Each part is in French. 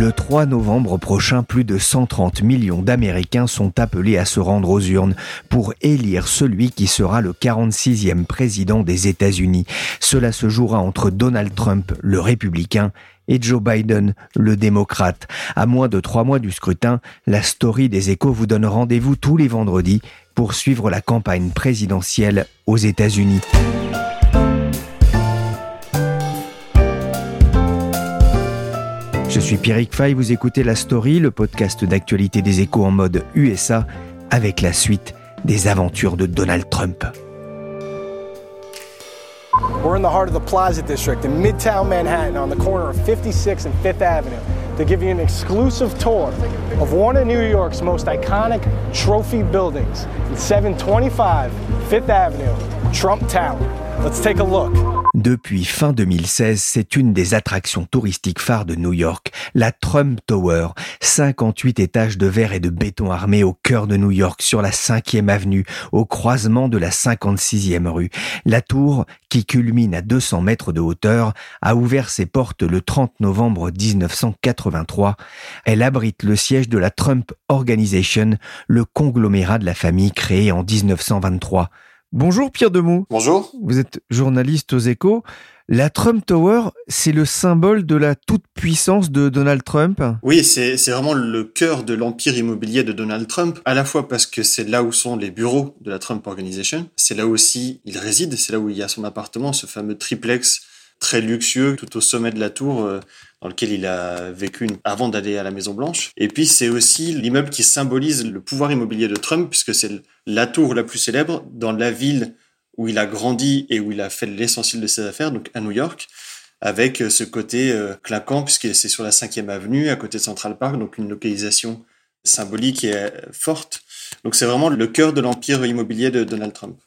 Le 3 novembre prochain, plus de 130 millions d'Américains sont appelés à se rendre aux urnes pour élire celui qui sera le 46e président des États-Unis. Cela se jouera entre Donald Trump, le républicain, et Joe Biden, le démocrate. À moins de trois mois du scrutin, la story des échos vous donne rendez-vous tous les vendredis pour suivre la campagne présidentielle aux États-Unis. Suis Pierrick Fay, vous écoutez La Story, le podcast d'actualité des échos en mode USA, avec la suite des aventures de Donald Trump. We're in the heart of the Plaza District in Midtown Manhattan on the corner of 56 and 5th Avenue to give you an exclusive tour of one of New York's most iconic trophy buildings in 725 5th Avenue, Trump Tower. Let's take a look. Depuis fin 2016, c'est une des attractions touristiques phares de New York, la Trump Tower, 58 étages de verre et de béton armé au cœur de New York, sur la 5e avenue, au croisement de la 56e rue. La tour, qui culmine à 200 mètres de hauteur, a ouvert ses portes le 30 novembre 1983. Elle abrite le siège de la Trump Organization, le conglomérat de la famille créé en 1923. Bonjour Pierre Demou. Bonjour. Vous êtes journaliste aux échos. La Trump Tower, c'est le symbole de la toute-puissance de Donald Trump? Oui, c'est vraiment le cœur de l'empire immobilier de Donald Trump, à la fois parce que c'est là où sont les bureaux de la Trump Organization, c'est là aussi il réside, c'est là où il y a son appartement, ce fameux triplex très luxueux tout au sommet de la tour euh, dans lequel il a vécu avant d'aller à la Maison Blanche. Et puis c'est aussi l'immeuble qui symbolise le pouvoir immobilier de Trump puisque c'est la tour la plus célèbre dans la ville où il a grandi et où il a fait l'essentiel de ses affaires, donc à New York, avec ce côté euh, claquant puisque c'est sur la 5e avenue à côté de Central Park, donc une localisation symbolique et forte. Donc c'est vraiment le cœur de l'empire immobilier de Donald Trump.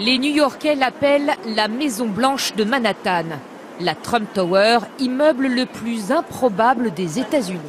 Les New-Yorkais l'appellent la Maison Blanche de Manhattan la Trump Tower, immeuble le plus improbable des États-Unis.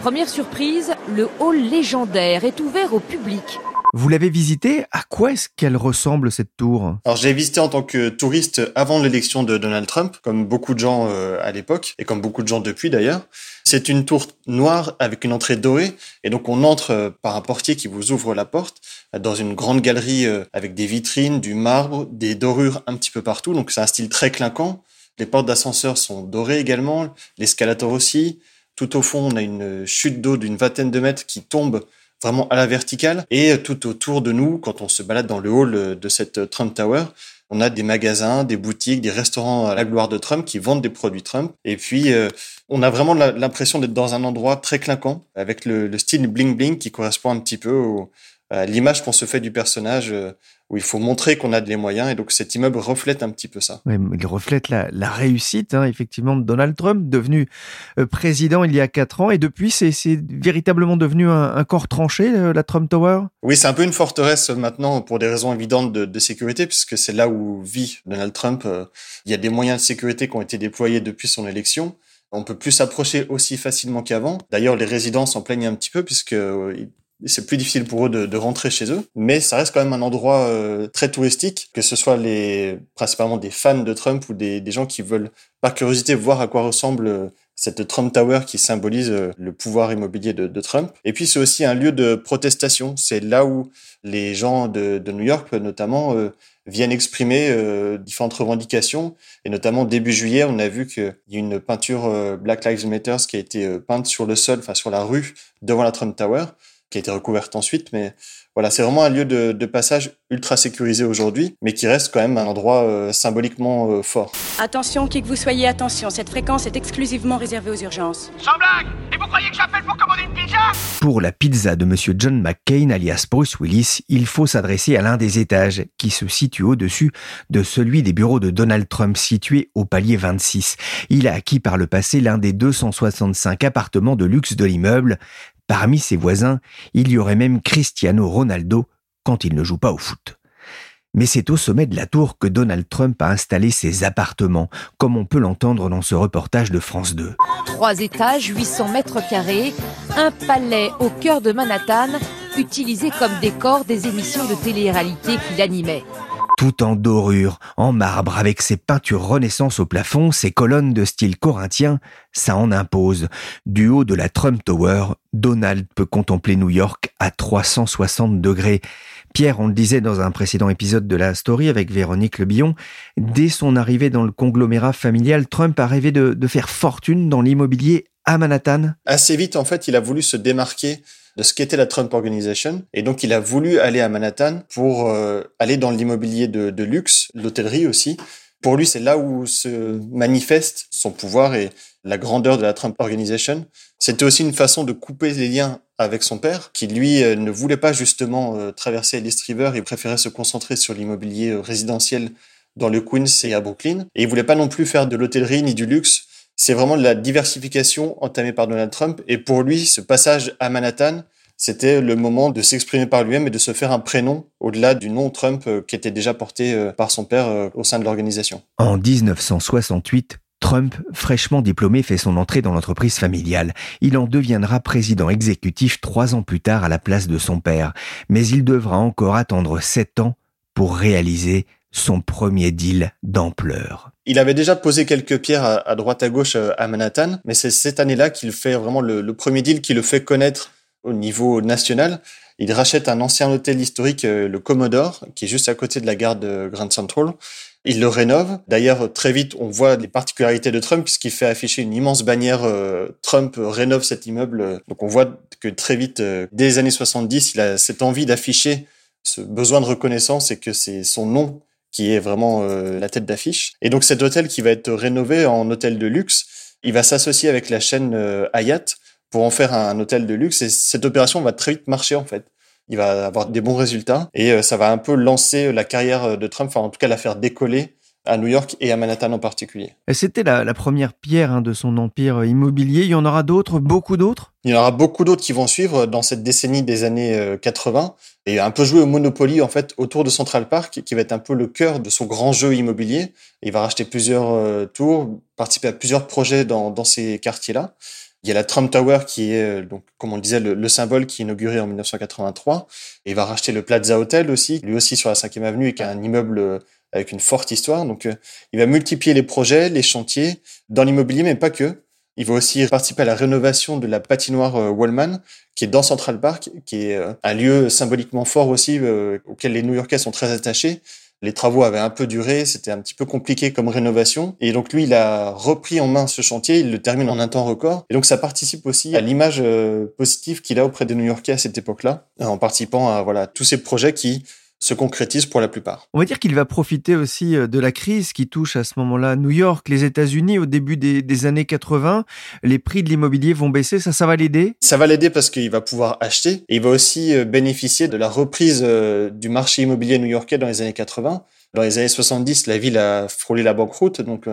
Première surprise, le hall légendaire est ouvert au public. Vous l'avez visité À quoi est-ce qu'elle ressemble cette tour? Alors j'ai visité en tant que touriste avant l'élection de Donald Trump, comme beaucoup de gens euh, à l'époque et comme beaucoup de gens depuis d'ailleurs. C'est une tour noire avec une entrée dorée et donc on entre euh, par un portier qui vous ouvre la porte dans une grande galerie euh, avec des vitrines, du marbre, des dorures un petit peu partout. Donc c'est un style très clinquant. Les portes d'ascenseur sont dorées également, l'escalator aussi. Tout au fond, on a une chute d'eau d'une vingtaine de mètres qui tombe vraiment à la verticale. Et tout autour de nous, quand on se balade dans le hall de cette Trump Tower, on a des magasins, des boutiques, des restaurants à la gloire de Trump qui vendent des produits Trump. Et puis, euh, on a vraiment l'impression d'être dans un endroit très clinquant, avec le, style bling bling qui correspond un petit peu à l'image qu'on se fait du personnage euh, où il faut montrer qu'on a des moyens. Et donc cet immeuble reflète un petit peu ça. Oui, il reflète la, réussite, hein, effectivement, de Donald Trump, devenu euh, président il y a quatre ans. Et depuis, c'est véritablement devenu un, corps tranché, euh, la Trump Tower? Oui, c'est un peu une forteresse maintenant pour des raisons évidentes de, sécurité, puisque c'est là où vit Donald Trump. Euh, il y a des moyens de sécurité qui ont été déployés depuis son élection. On peut plus s'approcher aussi facilement qu'avant. D'ailleurs, les résidents s'en plaignent un petit peu puisque c'est plus difficile pour eux de, rentrer chez eux, mais ça reste quand même un endroit euh, très touristique, que ce soit les principalement des fans de Trump ou des, gens qui veulent par curiosité voir à quoi ressemble euh, cette Trump Tower qui symbolise euh, le pouvoir immobilier de, Trump. Et puis c'est aussi un lieu de protestation. C'est là où les gens de, New York, notamment, viennent exprimer différentes revendications. Et notamment début juillet, on a vu qu'il y a une peinture Black Lives Matter qui a été peinte sur le sol, enfin sur la rue devant la Trump Tower qui a été recouverte ensuite. Mais voilà, c'est vraiment un lieu de, de passage ultra sécurisé aujourd'hui, mais qui reste quand même un endroit euh, symboliquement euh, fort. Attention, qui que vous soyez, attention, cette fréquence est exclusivement réservée aux urgences. Sans blague Et vous croyez que j'appelle pour commander une pizza Pour la pizza de Monsieur John McCain, alias Bruce Willis, il faut s'adresser à l'un des étages, qui se situe au-dessus de celui des bureaux de Donald Trump situé au palier 26. Il a acquis par le passé l'un des 265 appartements de luxe de l'immeuble, Parmi ses voisins, il y aurait même Cristiano Ronaldo quand il ne joue pas au foot. Mais c'est au sommet de la tour que Donald Trump a installé ses appartements, comme on peut l'entendre dans ce reportage de France 2. Trois étages, 800 mètres carrés, un palais au cœur de Manhattan, utilisé comme décor des émissions de télé-réalité qu'il animait tout en dorure, en marbre, avec ses peintures renaissance au plafond, ses colonnes de style corinthien, ça en impose. Du haut de la Trump Tower, Donald peut contempler New York à 360 degrés. Pierre, on le disait dans un précédent épisode de la story avec Véronique Le Billon, dès son arrivée dans le conglomérat familial, Trump a rêvé de, de faire fortune dans l'immobilier à Manhattan. Assez vite, en fait, il a voulu se démarquer de ce qu'était la Trump Organization. Et donc, il a voulu aller à Manhattan pour euh, aller dans l'immobilier de, luxe, l'hôtellerie aussi. Pour lui, c'est là où se manifeste son pouvoir et la grandeur de la Trump Organization. C'était aussi une façon de couper les liens avec son père, qui lui euh, ne voulait pas justement euh, traverser l'East River, il préférait se concentrer sur l'immobilier résidentiel dans le Queens et à Brooklyn. Et il voulait pas non plus faire de l'hôtellerie ni du luxe c'est vraiment de la diversification entamée par Donald Trump. Et pour lui, ce passage à Manhattan, c'était le moment de s'exprimer par lui-même et de se faire un prénom au-delà du nom Trump euh, qui était déjà porté euh, par son père euh, au sein de l'organisation. En 1968, Trump, fraîchement diplômé, fait son entrée dans l'entreprise familiale. Il en deviendra président exécutif trois ans plus tard à la place de son père. Mais il devra encore attendre sept ans pour réaliser son premier deal d'ampleur. Il avait déjà posé quelques pierres à, droite à gauche euh, à Manhattan, mais c'est cette année-là qu'il fait vraiment le, premier deal qui le fait connaître au niveau national. Il rachète un ancien hôtel historique, euh, le Commodore, qui est juste à côté de la gare de Grand Central. Il le rénove. D'ailleurs, très vite, on voit les particularités de Trump, puisqu'il fait afficher une immense bannière euh, Trump rénove cet immeuble. Donc on voit que très vite, dès les années 70, il a cette envie d'afficher ce besoin de reconnaissance et que c'est son nom qui est vraiment euh, la tête d'affiche. Et donc cet hôtel qui va être rénové en hôtel de luxe, il va s'associer avec la chaîne euh, Hayat pour en faire un hôtel de luxe. Et cette opération va très vite marcher en fait. Il va avoir des bons résultats et euh, ça va un peu lancer la carrière de Trump, enfin en tout cas la faire décoller à New York et à Manhattan en particulier. C'était la, la, première pierre hein, de son empire immobilier. Il y en aura d'autres, beaucoup d'autres? Il y en aura beaucoup d'autres qui vont suivre dans cette décennie des années 80 euh, et un peu jouer au Monopoly en fait autour de Central Park qui va être un peu le cœur de son grand jeu immobilier. Il va racheter plusieurs euh, tours, participer à plusieurs projets dans, dans ces quartiers-là. Il y a la Trump Tower qui est, euh, donc, comme on le disait, le, symbole qui est inauguré en 1983. Et il va racheter le Plaza Hotel aussi, lui aussi sur la 5e avenue et qui est un immeuble avec une forte histoire. Donc, euh, il va multiplier les projets, les chantiers dans l'immobilier, mais pas que. Il va aussi participer à la rénovation de la patinoire euh, Wallman, qui est dans Central Park, qui est euh, un lieu symboliquement fort aussi, auquel les New-Yorkais sont très attachés. Les travaux avaient un peu duré, c'était un petit peu compliqué comme rénovation. Et donc lui, il a repris en main ce chantier, il le termine en un temps record. Et donc ça participe aussi à l'image positive qu'il a auprès des New-Yorkais à cette époque-là, en participant à voilà tous ces projets qui se concrétise pour la plupart. On va dire qu'il va profiter aussi euh, de la crise qui touche à ce moment-là New York, les États-Unis au début des, années 80. Les prix de l'immobilier vont baisser, ça, ça va l'aider? Ça va l'aider parce qu'il va pouvoir acheter et il va aussi euh, bénéficier de la reprise euh, du marché immobilier new-yorkais dans les années 80. Dans les années 70, la ville a frôlé la banqueroute, donc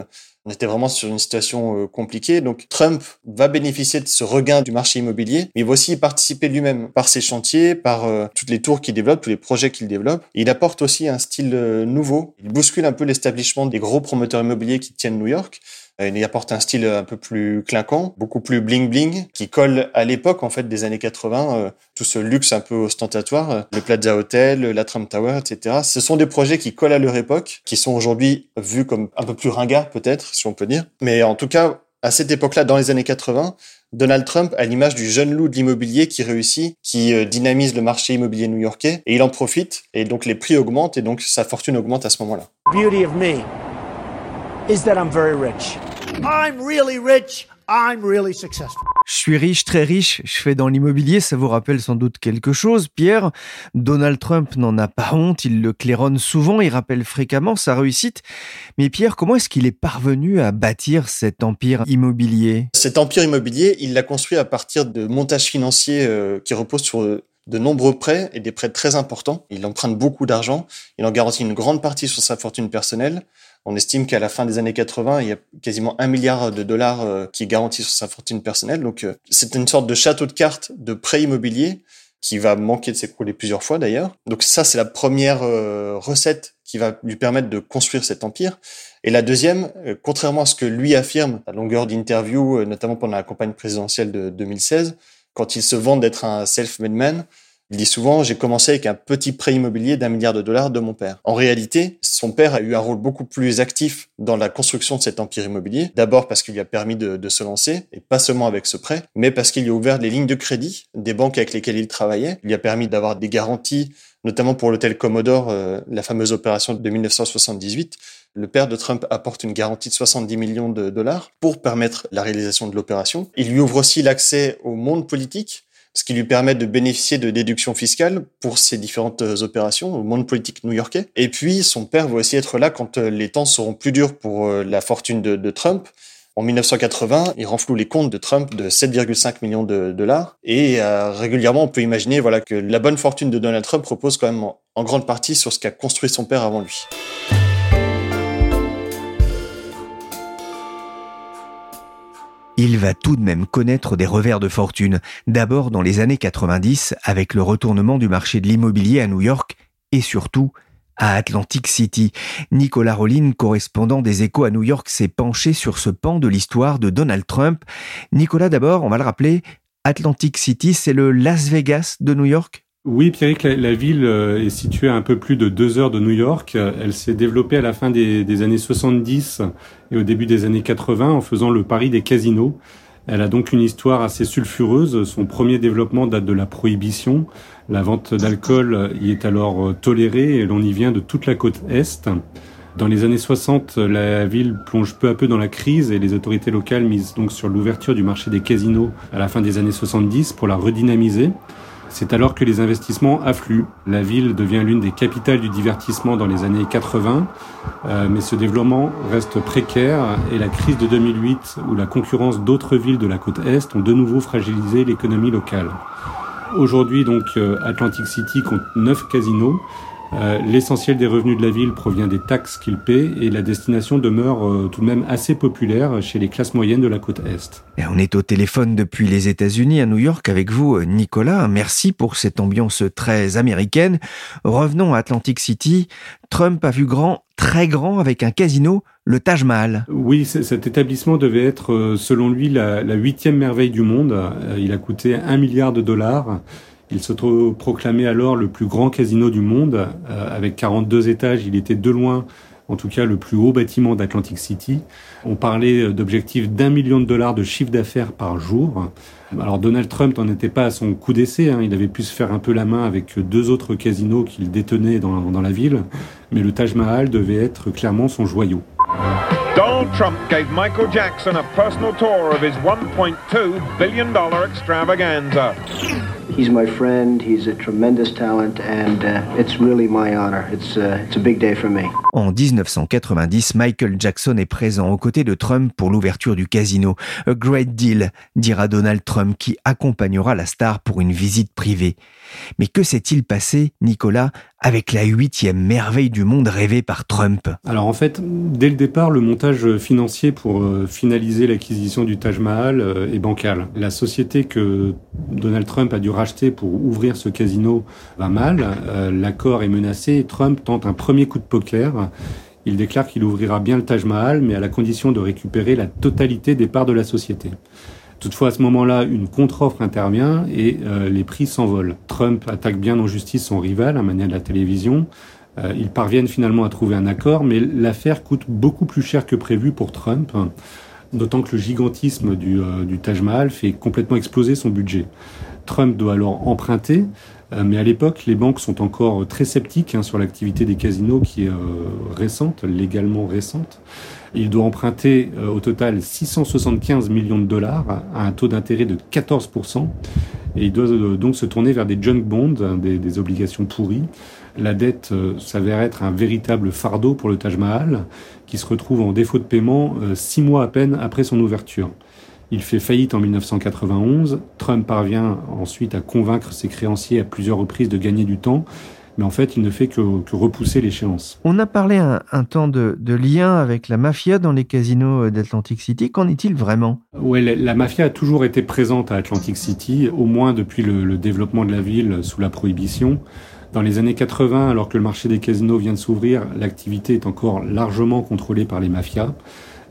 on était vraiment sur une situation euh, compliquée. Donc Trump va bénéficier de ce regain du marché immobilier, mais il va aussi y participer lui-même par ses chantiers, par euh, toutes les tours qu'il développe, tous les projets qu'il développe. il apporte aussi un style euh, nouveau. Il bouscule un peu l'établissement des gros promoteurs immobiliers qui tiennent New York. Il apporte un style un peu plus clinquant, beaucoup plus bling bling, qui colle à l'époque en fait des années 80, euh, tout ce luxe un peu ostentatoire, le Plaza Hotel, la Trump Tower, etc. Ce sont des projets qui collent à leur époque, qui sont aujourd'hui vus comme un peu plus ringards peut-être, si on peut dire. Mais en tout cas, à cette époque-là, dans les années 80, Donald Trump a l'image du jeune loup de l'immobilier qui réussit, qui dynamise le marché immobilier new-yorkais, et il en profite, et donc les prix augmentent, et donc sa fortune augmente à ce moment-là. Beauty of me is that I'm very rich. I'm really rich. I'm really successful. Je suis riche, très riche, je fais dans l'immobilier, ça vous rappelle sans doute quelque chose, Pierre. Donald Trump n'en a pas honte, il le claironne souvent, il rappelle fréquemment sa réussite. Mais Pierre, comment est-ce qu'il est parvenu à bâtir cet empire immobilier? Cet empire immobilier, il l'a construit à partir de montages financiers euh, qui reposent sur de nombreux prêts et des prêts très importants. Il emprunte beaucoup d'argent, il en garantit une grande partie sur sa fortune personnelle. On estime qu'à la fin des années 80, il y a quasiment un milliard de dollars euh, qui est garanti sur sa fortune personnelle. Donc, euh, c'est une sorte de château de cartes de prêts immobiliers qui va manquer de s'écrouler plusieurs fois d'ailleurs. Donc ça, c'est la première euh, recette qui va lui permettre de construire cet empire. Et la deuxième, contrairement à ce que lui affirme à longueur d'interview, notamment pendant la campagne présidentielle de 2016, quand il se vend d'être un self-made man, il dit souvent, j'ai commencé avec un petit prêt immobilier d'un milliard de dollars de mon père. En réalité, son père a eu un rôle beaucoup plus actif dans la construction de cet empire immobilier. D'abord parce qu'il lui a permis de, se lancer, et pas seulement avec ce prêt, mais parce qu'il lui a ouvert les lignes de crédit des banques avec lesquelles il travaillait. Il lui a permis d'avoir des garanties, notamment pour l'hôtel Commodore, euh, la fameuse opération de 1978. Le père de Trump apporte une garantie de 70 millions de dollars pour permettre la réalisation de l'opération. Il lui ouvre aussi l'accès au monde politique ce qui lui permet de bénéficier de déductions fiscales pour ses différentes euh, opérations au monde politique new-yorkais. Et puis, son père va aussi être là quand euh, les temps seront plus durs pour euh, la fortune de, Trump. En 1980, il renfloue les comptes de Trump de 7,5 millions de dollars. Et régulièrement, on peut imaginer voilà, que la bonne fortune de Donald Trump repose quand même en grande partie sur ce qu'a construit son père avant lui. Il va tout de même connaître des revers de fortune, d'abord dans les années 90 avec le retournement du marché de l'immobilier à New York et surtout à Atlantic City. Nicolas Rollin, correspondant des échos à New York, s'est penché sur ce pan de l'histoire de Donald Trump. Nicolas, d'abord, on va le rappeler, Atlantic City, c'est le Las Vegas de New York? Oui, Pierrick, la, ville euh, est située à un peu plus de deux heures de New York. Elle s'est développée à la fin des, années 70 et au début des années 80 en faisant le pari des casinos. Elle a donc une histoire assez sulfureuse. Son premier développement date de la prohibition. La vente d'alcool y est alors euh, tolérée et l'on y vient de toute la côte Est. Dans les années 60, la ville plonge peu à peu dans la crise et les autorités locales misent donc sur l'ouverture du marché des casinos à la fin des années 70 pour la redynamiser. C'est alors que les investissements affluent. La ville devient l'une des capitales du divertissement dans les années 80, euh, mais ce développement reste précaire et la crise de 2008 ou la concurrence d'autres villes de la côte Est ont de nouveau fragilisé l'économie locale. Aujourd'hui, donc, euh, Atlantic City compte neuf casinos euh, l'essentiel des revenus de la ville provient des taxes qu'il paie et la destination demeure euh, tout de même assez populaire chez les classes moyennes de la côte Est. Et on est au téléphone depuis les États-Unis à New York avec vous, euh, Nicolas. Merci pour cette ambiance très américaine. Revenons à Atlantic City. Trump a vu grand, très grand, avec un casino, le Taj Mahal. Oui, cet établissement devait être, selon lui, la huitième merveille du monde. Il a coûté un milliard de dollars. Il se proclamait alors le plus grand casino du monde. Euh, avec 42 étages, il était de loin, en tout cas, le plus haut bâtiment d'Atlantic City. On parlait d'objectifs d'un million de dollars de chiffre d'affaires par jour. Alors Donald Trump n'en était pas à son coup d'essai. Hein. Il avait pu se faire un peu la main avec deux autres casinos qu'il détenait dans, dans la ville. Mais le Taj Mahal devait être clairement son joyau. Donald Trump gave Michael Jackson a personal tour of his $1.2 billion extravaganza. He's my friend. He's a tremendous talent, and uh, it's really my honor. It's uh, it's a big day for me. En 1990, Michael Jackson est présent aux côtés de Trump pour l'ouverture du casino. A great deal, dira Donald Trump, qui accompagnera la star pour une visite privée. Mais que s'est-il passé, Nicolas, avec la huitième merveille du monde rêvée par Trump? Alors en fait, dès le départ, le montage financier pour euh, finaliser l'acquisition du Taj Mahal euh, est bancal. La société que Donald Trump a dû racheter pour ouvrir ce casino va mal. Euh, l'accord est menacé et Trump tente un premier coup de poker. Il déclare qu'il ouvrira bien le Taj Mahal, mais à la condition de récupérer la totalité des parts de la société. Toutefois, à ce moment-là, une contre-offre intervient et euh, les prix s'envolent. Trump attaque bien en justice son rival, à manière de la télévision. Euh, ils parviennent finalement à trouver un accord, mais l'affaire coûte beaucoup plus cher que prévu pour Trump. D'autant que le gigantisme du, du Taj Mahal fait complètement exploser son budget. Trump doit alors emprunter, euh, mais à l'époque, les banques sont encore très sceptiques hein, sur l'activité des casinos qui est euh, récente, légalement récente. Il doit emprunter euh, au total 675 millions de dollars à un taux d'intérêt de 14%. Et il doit donc se tourner vers des junk bonds, hein, des obligations pourries. La dette s'avère être un véritable fardeau pour le Taj Mahal, qui se retrouve en défaut de paiement six mois à peine après son ouverture. Il fait faillite en 1991. Trump parvient ensuite à convaincre ses créanciers à plusieurs reprises de gagner du temps. Mais en fait, il ne fait que, repousser l'échéance. On a parlé un, temps de, lien avec la mafia dans les casinos d'Atlantic City. Qu'en est-il vraiment? Oui, la, mafia a toujours été présente à Atlantic City, au moins depuis le, le développement de la ville sous la prohibition. Dans les années 80, alors que le marché des casinos vient de s'ouvrir, l'activité est encore largement contrôlée par les mafias.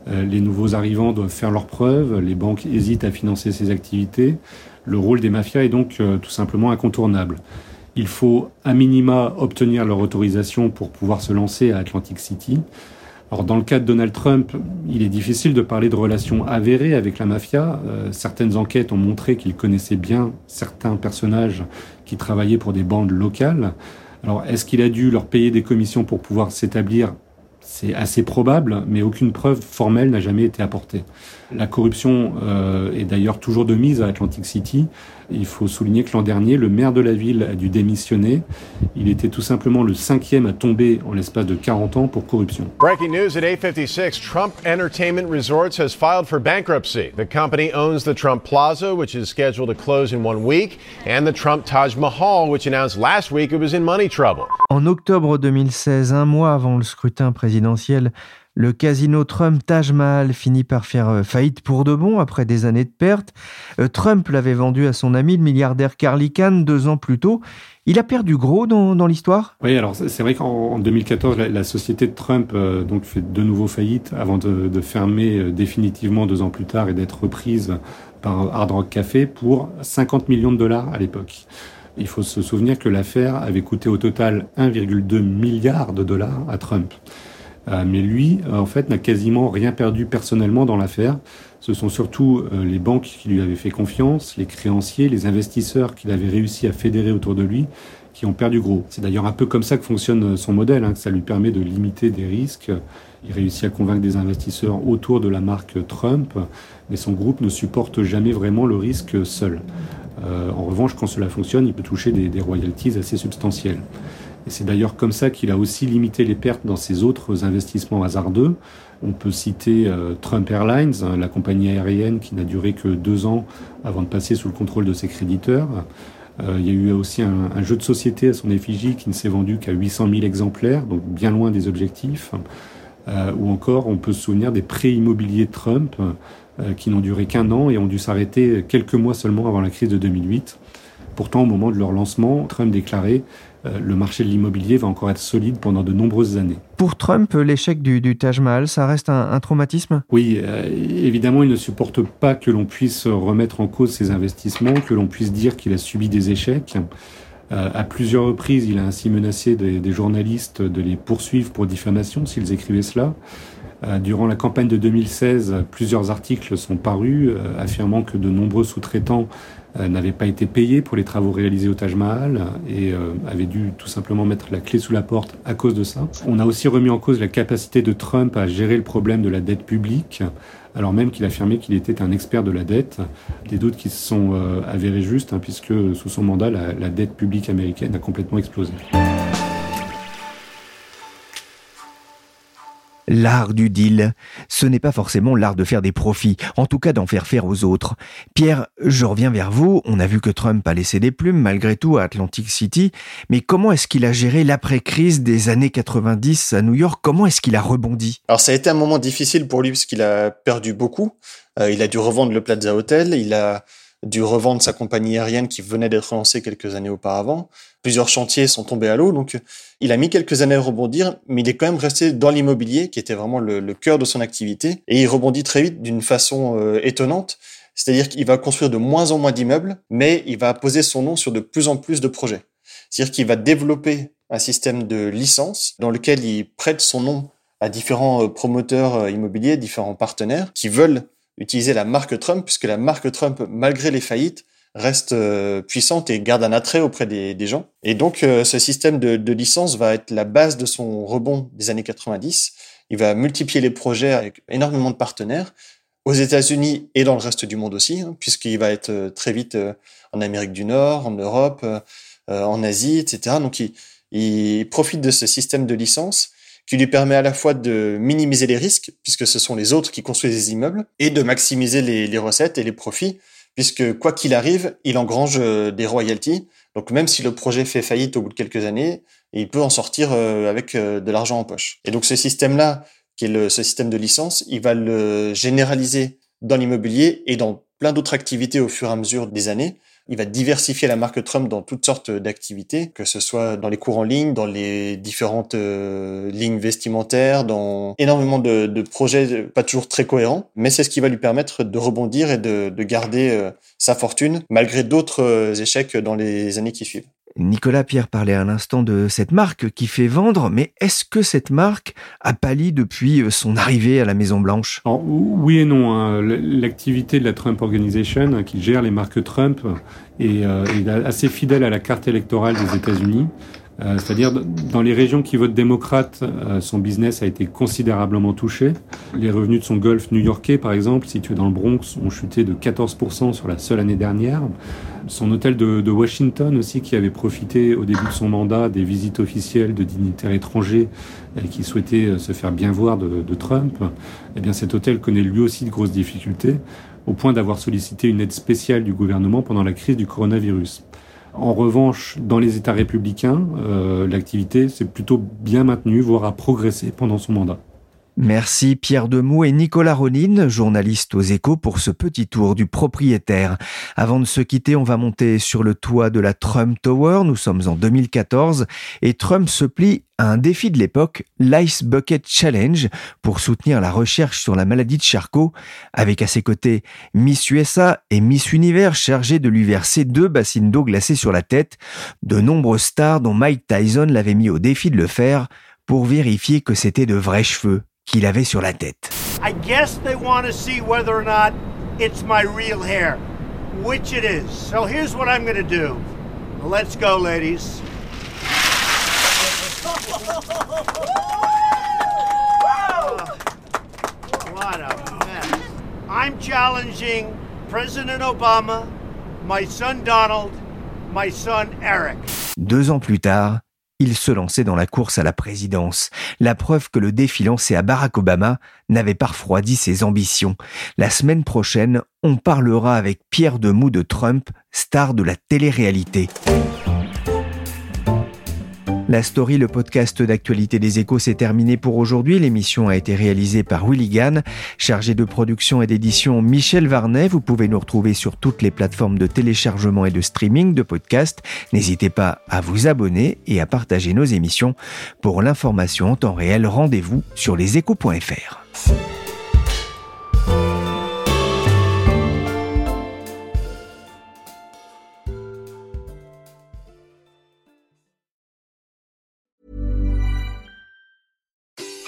Euh, les nouveaux arrivants doivent faire leurs preuves, les banques hésitent à financer ces activités. Le rôle des mafias est donc euh, tout simplement incontournable. Il faut à minima obtenir leur autorisation pour pouvoir se lancer à Atlantic City. Alors dans le cas de Donald Trump, il est difficile de parler de relations avérées avec la mafia. Euh, certaines enquêtes ont montré qu'il connaissait bien certains personnages qui travaillaient pour des bandes locales. Alors est-ce qu'il a dû leur payer des commissions pour pouvoir s'établir c'est assez probable, mais aucune preuve formelle n'a jamais été apportée. La corruption euh, est d'ailleurs toujours de mise à Atlantic City. Il faut souligner que l'an dernier, le maire de la ville a dû démissionner. Il était tout simplement le cinquième à tomber en l'espace de 40 ans pour corruption. Breaking news at 856, Trump Entertainment Resorts has filed for bankruptcy. The company owns the Trump Plaza, which is scheduled to close in one week, and the Trump Taj Mahal, which announced last week it was in money trouble. En octobre 2016, un mois avant le scrutin présidentiel, le casino Trump Taj Mahal finit par faire euh, faillite pour de bon après des années de pertes. Euh, Trump l'avait vendu à son ami le milliardaire Carly Khan deux ans plus tôt. Il a perdu gros dans, l'histoire? Oui, alors c'est vrai qu'en 2014, la, société de Trump euh, donc fait de nouveau faillite avant de, de fermer définitivement deux ans plus tard et d'être reprise par Hard Rock Café pour 50 millions de dollars à l'époque. Il faut se souvenir que l'affaire avait coûté au total 1,2 milliard de dollars à Trump. Euh, mais lui, euh, en fait, n'a quasiment rien perdu personnellement dans l'affaire. Ce sont surtout euh, les banques qui lui avaient fait confiance, les créanciers, les investisseurs qu'il avait réussi à fédérer autour de lui, qui ont perdu gros. C'est d'ailleurs un peu comme ça que fonctionne son modèle, hein, que ça lui permet de limiter des risques. Il réussit à convaincre des investisseurs autour de la marque Trump, mais son groupe ne supporte jamais vraiment le risque seul. en revanche, quand cela fonctionne, il peut toucher des, des royalties assez substantielles. Et c'est d'ailleurs comme ça qu'il a aussi limité les pertes dans ses autres investissements hasardeux. On peut citer euh, Trump Airlines, hein, la compagnie aérienne qui n'a duré que deux ans avant de passer sous le contrôle de ses créditeurs. Euh, il y a eu aussi un, jeu de société à son effigie qui ne s'est vendu qu'à 800 000 exemplaires, donc bien loin des objectifs. Euh, ou encore, on peut se souvenir des prêts immobiliers de Trump qui n'ont duré qu'un an et ont dû s'arrêter quelques mois seulement avant la crise de 2008. Pourtant, au moment de leur lancement, Trump déclarait le marché de l'immobilier va encore être solide pendant de nombreuses années. Pour Trump, l'échec du, Taj Mahal, ça reste un, traumatisme? Oui, euh, évidemment, il ne supporte pas que l'on puisse remettre en cause ses investissements, que l'on puisse dire qu'il a subi des échecs. Euh, à plusieurs reprises, il a ainsi menacé des, journalistes de les poursuivre pour diffamation s'ils écrivaient cela. Durant la campagne de 2016, plusieurs articles sont parus affirmant que de nombreux sous-traitants euh, n'avait pas été payé pour les travaux réalisés au Taj Mahal et euh, avait dû tout simplement mettre la clé sous la porte à cause de ça. On a aussi remis en cause la capacité de Trump à gérer le problème de la dette publique, alors même qu'il affirmait qu'il était un expert de la dette. Des doutes qui se sont euh, avérés justes, hein, puisque sous son mandat, la dette publique américaine a complètement explosé. L'art du deal, ce n'est pas forcément l'art de faire des profits, en tout cas d'en faire faire aux autres. Pierre, je reviens vers vous, on a vu que Trump a laissé des plumes malgré tout à Atlantic City, mais comment est-ce qu'il a géré l'après-crise des années 90 à New York? Comment est-ce qu'il a rebondi? Alors ça a été un moment difficile pour lui parce qu'il a perdu beaucoup. Euh, il a dû revendre le Plaza Hotel, il a dû revendre sa compagnie aérienne qui venait d'être lancée quelques années auparavant. Plusieurs chantiers sont tombés à l'eau, donc il a mis quelques années à rebondir, mais il est quand même resté dans l'immobilier, qui était vraiment le, cœur de son activité, et il rebondit très vite d'une façon euh, étonnante. C'est-à-dire qu'il va construire de moins en moins d'immeubles, mais il va poser son nom sur de plus en plus de projets. C'est-à-dire qu'il va développer un système de licence dans lequel il prête son nom à différents promoteurs immobiliers, différents partenaires qui veulent utiliser la marque Trump, puisque la marque Trump, malgré les faillites, reste puissante et garde un attrait auprès des, gens. Et donc, ce système de, de licence va être la base de son rebond des années 90. Il va multiplier les projets avec énormément de partenaires aux États-Unis et dans le reste du monde aussi, hein, puisqu'il va être euh, très vite euh, en Amérique du Nord, en Europe, euh, en Asie, etc. Donc il, il, profite de ce système de licence qui lui permet à la fois de minimiser les risques, puisque ce sont les autres qui construisent les immeubles, et de maximiser les, recettes et les profits, puisque quoi qu'il arrive, il engrange des royalties. Donc même si le projet fait faillite au bout de quelques années, il peut en sortir avec de l'argent en poche. Et donc ce système-là, qui est le, ce système de licence, il va le généraliser dans l'immobilier et dans plein d'autres activités au fur et à mesure des années. Il va diversifier la marque Trump dans toutes sortes d'activités, que ce soit dans les cours en ligne, dans les différentes euh, lignes vestimentaires, dans énormément de, projets pas toujours très cohérents. Mais c'est ce qui va lui permettre de rebondir et de, de garder euh, sa fortune malgré d'autres euh, échecs dans les années qui suivent. Nicolas Pierre parlait à l'instant de cette marque qui fait vendre, mais est-ce que cette marque a pâli depuis son arrivée à la Maison Blanche Oui et non. Hein. L'activité de la Trump Organization, qui gère les marques Trump, est, euh, assez fidèle à la carte électorale des États-Unis. Euh, c'est-à-dire dans les régions qui votent démocrate, euh, son business a été considérablement touché. Les revenus de son golf new-yorkais, par exemple, situé dans le Bronx, ont chuté de 14% sur la seule année dernière. Son hôtel de, Washington aussi, qui avait profité au début de son mandat des visites officielles de dignitaires étrangers et qui souhaitaient se faire bien voir de, de Trump, eh bien cet hôtel connaît lui aussi de grosses difficultés, au point d'avoir sollicité une aide spéciale du gouvernement pendant la crise du coronavirus. En revanche, dans les États républicains, euh, l'activité s'est plutôt bien maintenue, voire a progressé pendant son mandat. Merci Pierre Demou et Nicolas Ronin, journalistes aux échos, pour ce petit tour du propriétaire. Avant de se quitter, on va monter sur le toit de la Trump Tower. Nous sommes en 2014 et Trump se plie à un défi de l'époque, l'Ice Bucket Challenge, pour soutenir la recherche sur la maladie de Charcot, avec à ses côtés Miss USA et Miss Univers chargées de lui verser deux bassines d'eau glacée sur la tête. De nombreuses stars dont Mike Tyson l'avait mis au défi de le faire pour vérifier que c'était de vrais cheveux qu'il avait sur la tête. I guess they want to see whether or not it's my real hair, which it is. So here's what I'm going to do. Let's go, ladies. what a mess. I'm challenging President Obama, my son Donald, my son Eric. Deux ans plus tard, il se lançait dans la course à la présidence. La preuve que le défi lancé à Barack Obama n'avait pas refroidi ses ambitions. La semaine prochaine, on parlera avec Pierre Demou de Trump, star de la télé-réalité. La story, le podcast d'actualité des échos, s'est terminé pour aujourd'hui. L'émission a été réalisée par Willy Gann, chargé de production et d'édition Michel Varnet. Vous pouvez nous retrouver sur toutes les plateformes de téléchargement et de streaming de podcasts. N'hésitez pas à vous abonner et à partager nos émissions. Pour l'information en temps réel, rendez-vous sur leséchos.fr.